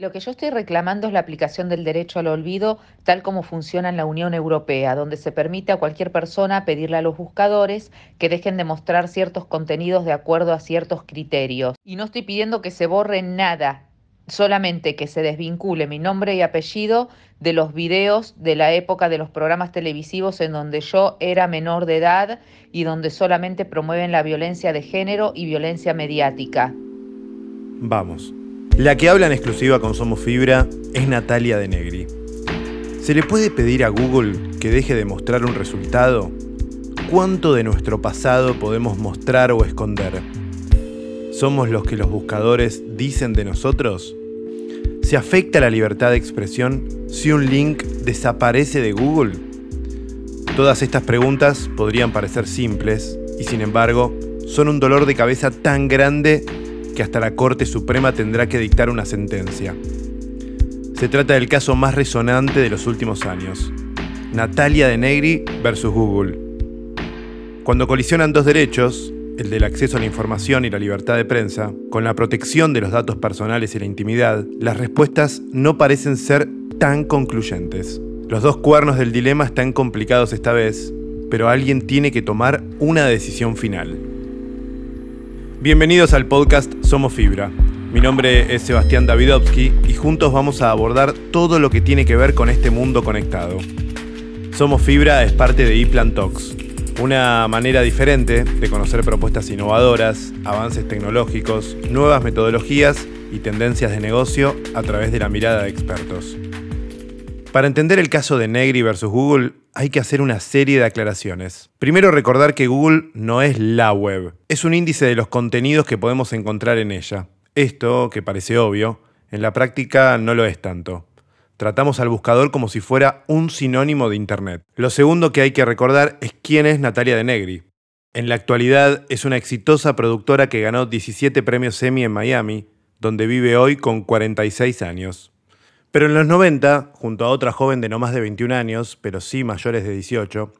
Lo que yo estoy reclamando es la aplicación del derecho al olvido tal como funciona en la Unión Europea, donde se permite a cualquier persona pedirle a los buscadores que dejen de mostrar ciertos contenidos de acuerdo a ciertos criterios. Y no estoy pidiendo que se borre nada, solamente que se desvincule mi nombre y apellido de los videos de la época de los programas televisivos en donde yo era menor de edad y donde solamente promueven la violencia de género y violencia mediática. Vamos. La que habla en exclusiva con Somos Fibra es Natalia de Negri. ¿Se le puede pedir a Google que deje de mostrar un resultado? ¿Cuánto de nuestro pasado podemos mostrar o esconder? ¿Somos los que los buscadores dicen de nosotros? ¿Se afecta la libertad de expresión si un link desaparece de Google? Todas estas preguntas podrían parecer simples y sin embargo son un dolor de cabeza tan grande que hasta la Corte Suprema tendrá que dictar una sentencia. Se trata del caso más resonante de los últimos años. Natalia de Negri versus Google. Cuando colisionan dos derechos, el del acceso a la información y la libertad de prensa, con la protección de los datos personales y la intimidad, las respuestas no parecen ser tan concluyentes. Los dos cuernos del dilema están complicados esta vez, pero alguien tiene que tomar una decisión final. Bienvenidos al podcast Somos Fibra. Mi nombre es Sebastián Davidovsky y juntos vamos a abordar todo lo que tiene que ver con este mundo conectado. Somos Fibra es parte de ePlan Talks, una manera diferente de conocer propuestas innovadoras, avances tecnológicos, nuevas metodologías y tendencias de negocio a través de la mirada de expertos. Para entender el caso de Negri versus Google, hay que hacer una serie de aclaraciones. Primero recordar que Google no es la web, es un índice de los contenidos que podemos encontrar en ella. Esto, que parece obvio, en la práctica no lo es tanto. Tratamos al buscador como si fuera un sinónimo de Internet. Lo segundo que hay que recordar es quién es Natalia de Negri. En la actualidad es una exitosa productora que ganó 17 premios Emmy en Miami, donde vive hoy con 46 años. Pero en los 90, junto a otra joven de no más de 21 años, pero sí mayores de 18,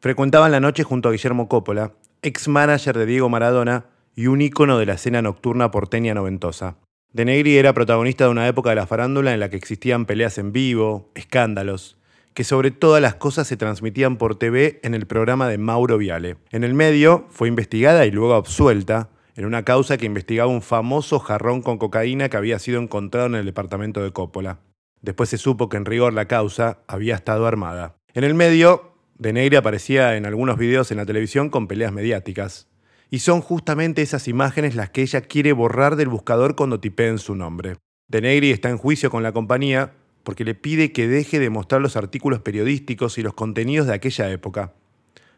frecuentaban la noche junto a Guillermo Coppola, ex manager de Diego Maradona y un ícono de la escena nocturna porteña noventosa. De Negri era protagonista de una época de la farándula en la que existían peleas en vivo, escándalos, que sobre todas las cosas se transmitían por TV en el programa de Mauro Viale. En el medio fue investigada y luego absuelta en una causa que investigaba un famoso jarrón con cocaína que había sido encontrado en el departamento de Coppola. Después se supo que en rigor la causa había estado armada. En el medio, De Negri aparecía en algunos videos en la televisión con peleas mediáticas. Y son justamente esas imágenes las que ella quiere borrar del buscador cuando tipeen su nombre. De Negri está en juicio con la compañía porque le pide que deje de mostrar los artículos periodísticos y los contenidos de aquella época.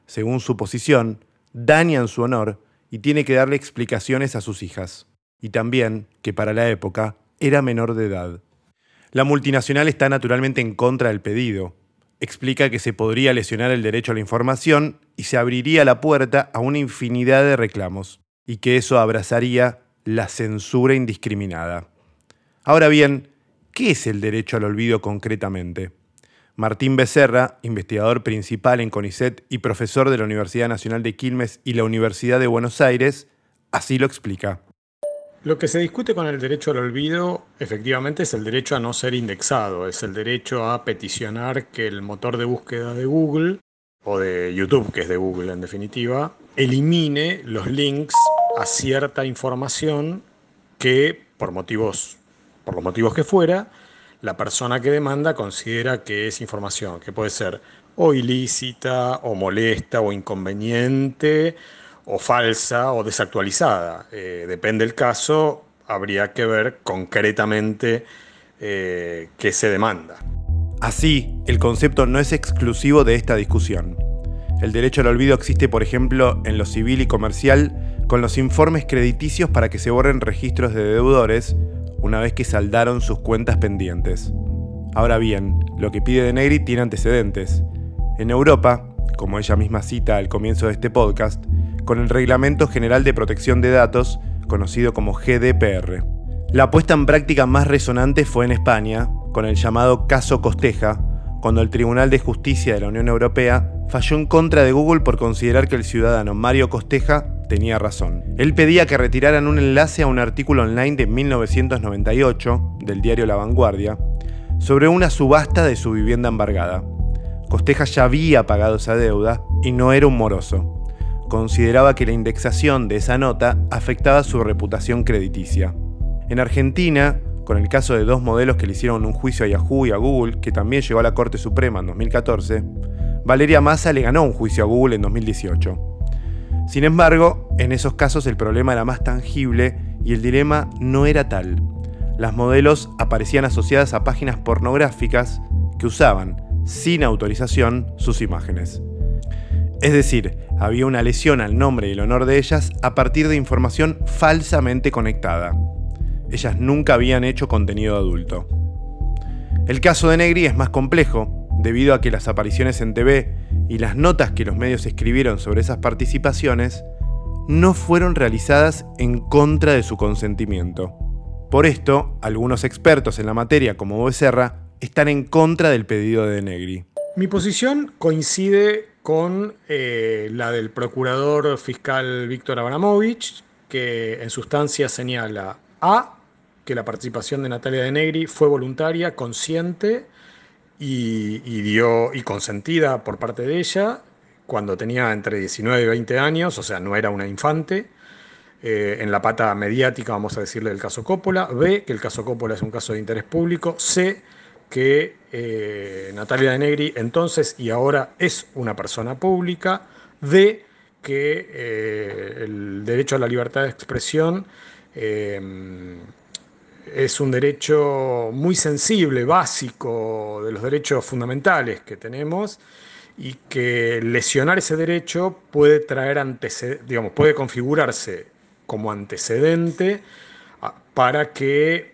Según su posición, dañan su honor y tiene que darle explicaciones a sus hijas. Y también que para la época era menor de edad. La multinacional está naturalmente en contra del pedido. Explica que se podría lesionar el derecho a la información y se abriría la puerta a una infinidad de reclamos, y que eso abrazaría la censura indiscriminada. Ahora bien, ¿qué es el derecho al olvido concretamente? Martín Becerra, investigador principal en CONICET y profesor de la Universidad Nacional de Quilmes y la Universidad de Buenos Aires, así lo explica. Lo que se discute con el derecho al olvido efectivamente es el derecho a no ser indexado, es el derecho a peticionar que el motor de búsqueda de Google, o de YouTube, que es de Google en definitiva, elimine los links a cierta información que por motivos, por los motivos que fuera, la persona que demanda considera que es información que puede ser o ilícita, o molesta, o inconveniente, o falsa o desactualizada. Eh, depende del caso, habría que ver concretamente eh, qué se demanda. Así, el concepto no es exclusivo de esta discusión. El derecho al olvido existe, por ejemplo, en lo civil y comercial, con los informes crediticios para que se borren registros de deudores una vez que saldaron sus cuentas pendientes. Ahora bien, lo que pide De Negri tiene antecedentes. En Europa, como ella misma cita al comienzo de este podcast, con el Reglamento General de Protección de Datos, conocido como GDPR. La puesta en práctica más resonante fue en España, con el llamado caso Costeja, cuando el Tribunal de Justicia de la Unión Europea falló en contra de Google por considerar que el ciudadano Mario Costeja tenía razón. Él pedía que retiraran un enlace a un artículo online de 1998 del diario La Vanguardia sobre una subasta de su vivienda embargada. Costeja ya había pagado esa deuda y no era un moroso. Consideraba que la indexación de esa nota afectaba su reputación crediticia. En Argentina, con el caso de dos modelos que le hicieron un juicio a Yahoo y a Google, que también llegó a la Corte Suprema en 2014, Valeria Massa le ganó un juicio a Google en 2018. Sin embargo, en esos casos el problema era más tangible y el dilema no era tal. Las modelos aparecían asociadas a páginas pornográficas que usaban, sin autorización, sus imágenes. Es decir, había una lesión al nombre y el honor de ellas a partir de información falsamente conectada ellas nunca habían hecho contenido adulto. El caso de Negri es más complejo, debido a que las apariciones en TV y las notas que los medios escribieron sobre esas participaciones no fueron realizadas en contra de su consentimiento. Por esto, algunos expertos en la materia, como Becerra, están en contra del pedido de Negri. Mi posición coincide con eh, la del procurador fiscal Víctor Abramovich, que en sustancia señala A, que la participación de Natalia de Negri fue voluntaria, consciente y, dio, y consentida por parte de ella cuando tenía entre 19 y 20 años, o sea, no era una infante. Eh, en la pata mediática, vamos a decirle, del caso Coppola. B, que el caso Coppola es un caso de interés público. C, que eh, Natalia de Negri entonces y ahora es una persona pública. D, que eh, el derecho a la libertad de expresión es un derecho muy sensible, básico, de los derechos fundamentales que tenemos y que lesionar ese derecho puede traer digamos, puede configurarse como antecedente para que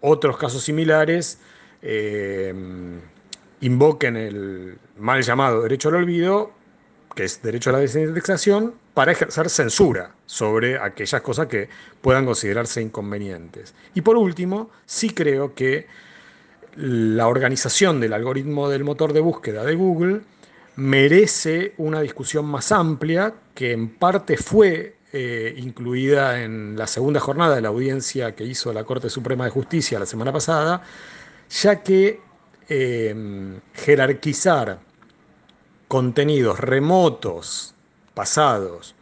otros casos similares eh, invoquen el mal llamado derecho al olvido, que es derecho a la desindexación, para ejercer censura sobre aquellas cosas que puedan considerarse inconvenientes. Y por último, sí creo que la organización del algoritmo del motor de búsqueda de Google merece una discusión más amplia que en parte fue eh, incluida en la segunda jornada de la audiencia que hizo la Corte Suprema de Justicia la semana pasada, ya que eh, jerarquizar contenidos remotos pasados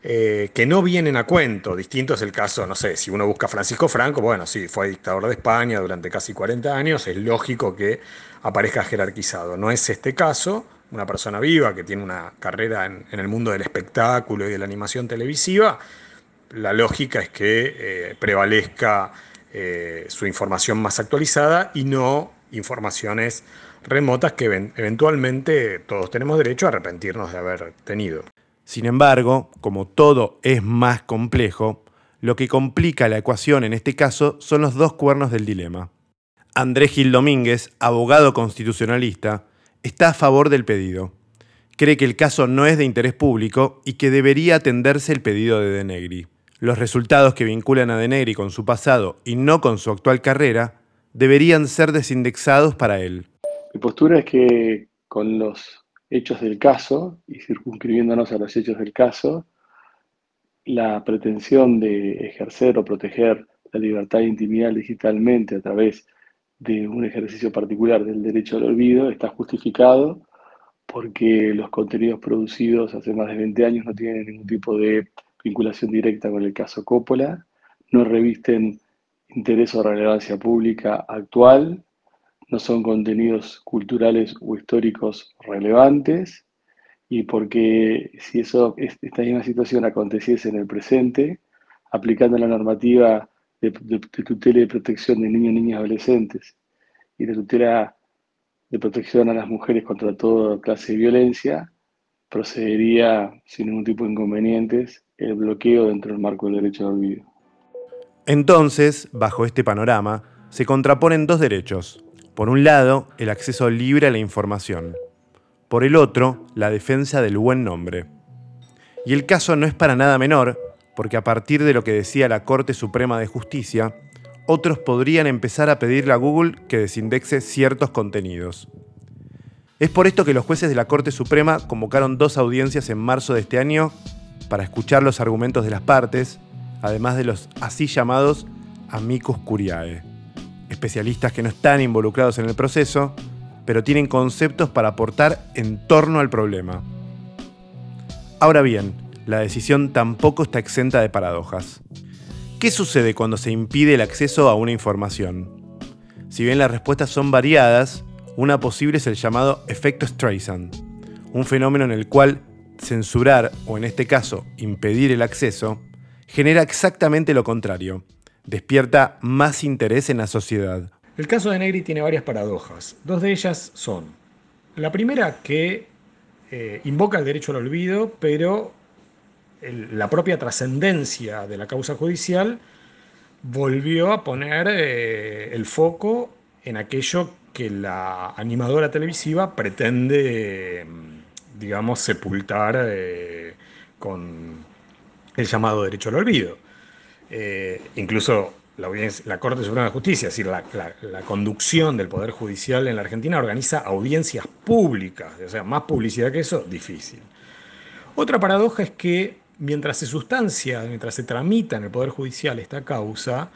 eh, que no vienen a cuento. Distinto es el caso, no sé, si uno busca Francisco Franco, bueno, sí, fue dictador de España durante casi 40 años, es lógico que aparezca jerarquizado. No es este caso, una persona viva que tiene una carrera en, el mundo del espectáculo y de la animación televisiva, la lógica es que eh, prevalezca eh, su información más actualizada y no informaciones remotas que eventualmente todos tenemos derecho a arrepentirnos de haber tenido. Sin embargo, como todo es más complejo, lo que complica la ecuación en este caso son los dos cuernos del dilema. Andrés Gil Domínguez, abogado constitucionalista, está a favor del pedido. Cree que el caso no es de interés público y que debería atenderse el pedido de Denegri. Los resultados que vinculan a Denegri con su pasado y no con su actual carrera deberían ser desindexados para él. Mi postura es que con los hechos del caso y circunscribiéndonos a los hechos del caso, la pretensión de ejercer o proteger la libertad de intimidad digitalmente a través de un ejercicio particular del derecho al olvido está justificado porque los contenidos producidos hace más de 20 años no tienen ningún tipo de vinculación directa con el caso Coppola, no revisten interés o relevancia pública actual no son contenidos culturales o históricos relevantes y porque si eso, esta misma situación aconteciese en el presente, aplicando la normativa de, tutela y protección de niños, niñas y adolescentes y de tutela de protección a las mujeres contra toda clase de violencia, procedería sin ningún tipo de inconvenientes el bloqueo dentro del marco del derecho de olvido. Entonces, bajo este panorama, se contraponen dos derechos, por un lado, el acceso libre a la información. Por el otro, la defensa del buen nombre. Y el caso no es para nada menor, porque a partir de lo que decía la Corte Suprema de Justicia, otros podrían empezar a pedirle a Google que desindexe ciertos contenidos. Es por esto que los jueces de la Corte Suprema convocaron dos audiencias en marzo de este año para escuchar los argumentos de las partes, además de los así llamados amicus curiae, especialistas que no están involucrados en el proceso, pero tienen conceptos para aportar en torno al problema. Ahora bien, la decisión tampoco está exenta de paradojas. ¿Qué sucede cuando se impide el acceso a una información? Si bien las respuestas son variadas, una posible es el llamado efecto Streisand, un fenómeno en el cual censurar, o en este caso impedir el acceso, genera exactamente lo contrario, despierta más interés en la sociedad. El caso de Negri tiene varias paradojas. Dos de ellas son, la primera que eh, invoca el derecho al olvido, pero la propia trascendencia de la causa judicial volvió a poner eh, el foco en aquello que la animadora televisiva pretende, digamos, sepultar eh, con el llamado derecho al olvido. Eh, incluso la, la, Corte Suprema de Justicia, es decir, la, la, conducción del Poder Judicial en la Argentina organiza audiencias públicas, o sea, más publicidad que eso, difícil. Otra paradoja es que mientras se sustancia, mientras se tramita en el Poder Judicial esta causa,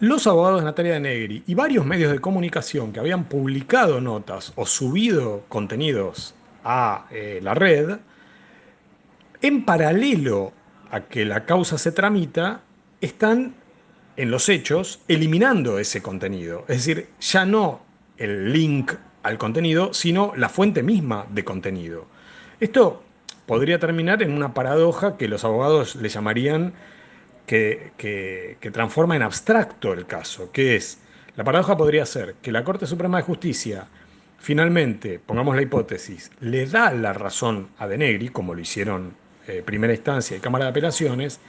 los abogados de Natalia de Negri y varios medios de comunicación que habían publicado notas o subido contenidos a eh, la red, en paralelo a que la causa se tramita, están en los hechos eliminando ese contenido. Es decir, ya no el link al contenido, sino la fuente misma de contenido. Esto podría terminar en una paradoja que los abogados le llamarían que, transforma en abstracto el caso, que es, la paradoja podría ser que la Corte Suprema de Justicia finalmente, pongamos la hipótesis, le da la razón a Denegri, como lo hicieron eh, primera instancia y Cámara de Apelaciones,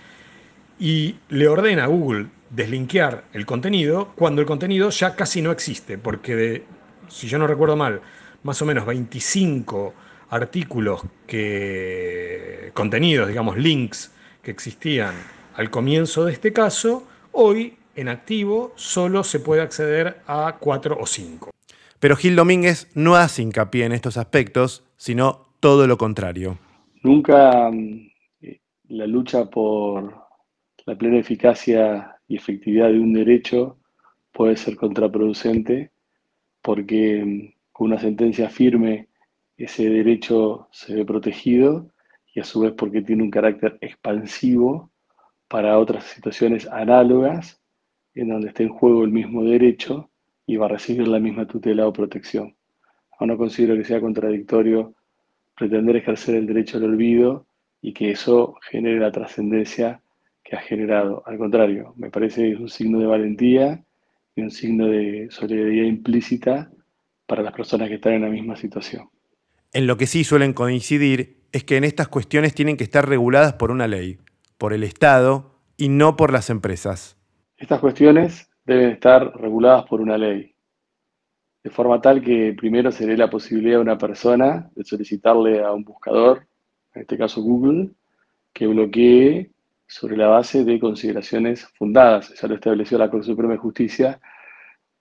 y le ordena a Google deslinkear el contenido cuando el contenido ya casi no existe, porque de, si yo no recuerdo mal, más o menos 25 artículos que, contenidos, digamos, links que existían al comienzo de este caso, hoy en activo solo se puede acceder a cuatro o cinco. Pero Gil Domínguez no hace hincapié en estos aspectos, sino todo lo contrario. Nunca mm, la lucha por la plena eficacia y efectividad de un derecho puede ser contraproducente porque mm, con una sentencia firme ese derecho se ve protegido y a su vez porque tiene un carácter expansivo para otras situaciones análogas en donde esté en juego el mismo derecho y va a recibir la misma tutela o protección. Aún no considero que sea contradictorio pretender ejercer el derecho al olvido y que eso genere la trascendencia que ha generado. Al contrario, me parece que es un signo de valentía y un signo de solidaridad implícita para las personas que están en la misma situación. En lo que sí suelen coincidir es que en estas cuestiones tienen que estar reguladas por una ley, por el Estado y no por las empresas. Estas cuestiones deben estar reguladas por una ley, de forma tal que primero se dé la posibilidad a una persona de solicitarle a un buscador, en este caso Google, que bloquee sobre la base de consideraciones fundadas. Ya lo estableció la Corte Suprema de Justicia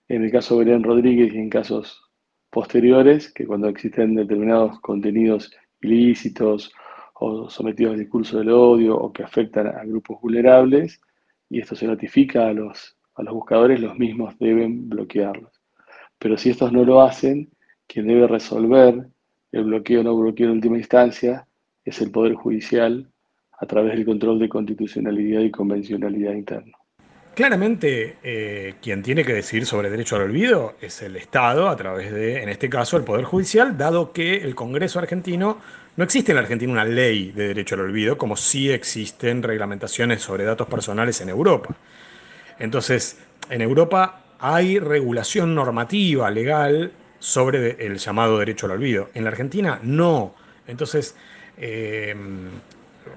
en el caso de Belén Rodríguez y en casos posteriores, que cuando existen determinados contenidos ilícitos o sometidos al discurso del odio o que afectan a grupos vulnerables, y esto se notifica a los, a los buscadores, los mismos deben bloquearlos. Pero si estos no lo hacen, quien debe resolver el bloqueo o no bloqueo en última instancia es el Poder Judicial a través del control de constitucionalidad y convencionalidad interna. Claramente, eh, quien tiene que decidir sobre derecho al olvido es el Estado, a través de, en este caso, el Poder Judicial, dado que el Congreso argentino, no existe en la Argentina una ley de derecho al olvido, como sí existen reglamentaciones sobre datos personales en Europa. Entonces, en Europa hay regulación normativa, legal, sobre el llamado derecho al olvido. En la Argentina, no. Entonces, eh,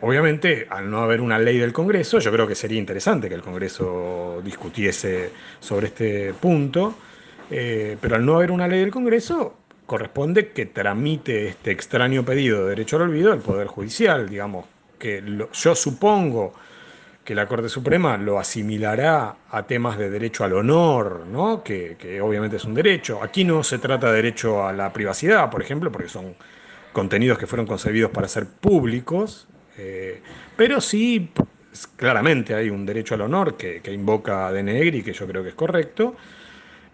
obviamente, al no haber una ley del Congreso, yo creo que sería interesante que el Congreso discutiese sobre este punto, eh, pero al no haber una ley del Congreso, corresponde que tramite este extraño pedido de derecho al olvido el Poder Judicial, digamos, que yo supongo que la Corte Suprema lo asimilará a temas de derecho al honor, ¿no? que, obviamente es un derecho. Aquí no se trata de derecho a la privacidad, por ejemplo, porque son contenidos que fueron concebidos para ser públicos, eh, pero sí, claramente hay un derecho al honor que, invoca a y que yo creo que es correcto.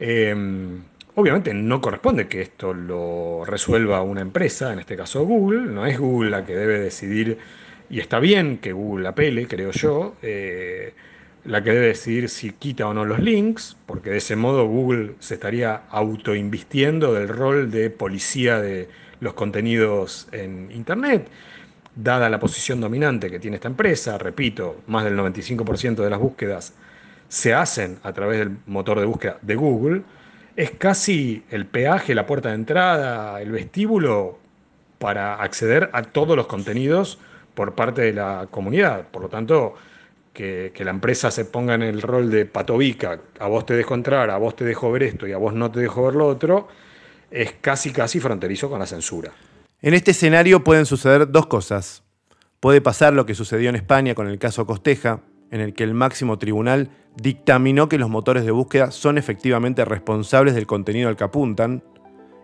Eh, obviamente no corresponde que esto lo resuelva una empresa, en este caso Google, no es Google la que debe decidir y está bien que Google apele, creo yo, eh, la que debe decidir si quita o no los links, porque de ese modo Google se estaría autoinvistiendo del rol de policía de los contenidos en Internet, dada la posición dominante que tiene esta empresa, repito, más del 95% de las búsquedas se hacen a través del motor de búsqueda de Google, es casi el peaje, la puerta de entrada, el vestíbulo para acceder a todos los contenidos por parte de la comunidad. Por lo tanto, que, la empresa se ponga en el rol de patovica, a vos te dejo entrar, a vos te dejo ver esto y a vos no te dejo ver lo otro, es casi casi fronterizo con la censura. En este escenario pueden suceder dos cosas. Puede pasar lo que sucedió en España con el caso Costeja, en el que el máximo tribunal dictaminó que los motores de búsqueda son efectivamente responsables del contenido al que apuntan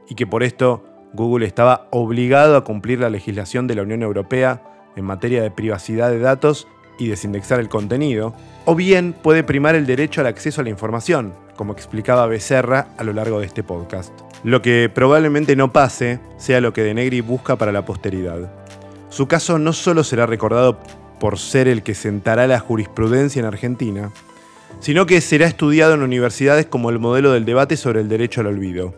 y que por esto Google estaba obligado a cumplir la legislación de la Unión Europea en materia de privacidad de datos y desindexar el contenido, o bien puede primar el derecho al acceso a la información, como explicaba Becerra a lo largo de este podcast. Lo que probablemente no pase sea lo que Denegri busca para la posteridad. Su caso no solo será recordado por ser el que sentará la jurisprudencia en Argentina, sino que será estudiado en universidades como el modelo del debate sobre el derecho al olvido.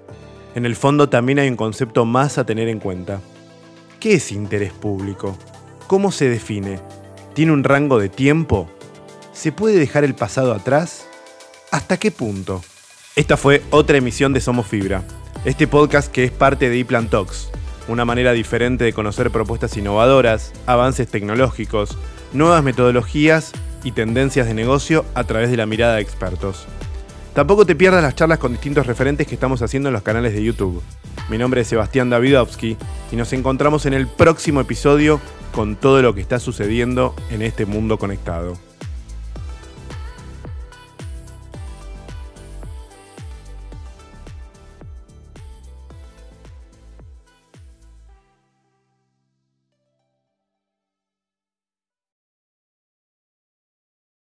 En el fondo también hay un concepto más a tener en cuenta. ¿Qué es interés público? ¿Cómo se define? ¿Tiene un rango de tiempo? ¿Se puede dejar el pasado atrás? ¿Hasta qué punto? Esta fue otra emisión de Somos Fibra, este podcast que es parte de ePlan Talks, una manera diferente de conocer propuestas innovadoras, avances tecnológicos, nuevas metodologías y tendencias de negocio a través de la mirada de expertos. Tampoco te pierdas las charlas con distintos referentes que estamos haciendo en los canales de YouTube. Mi nombre es Sebastián Davidovsky y nos encontramos en el próximo episodio con todo lo que está sucediendo en este mundo conectado.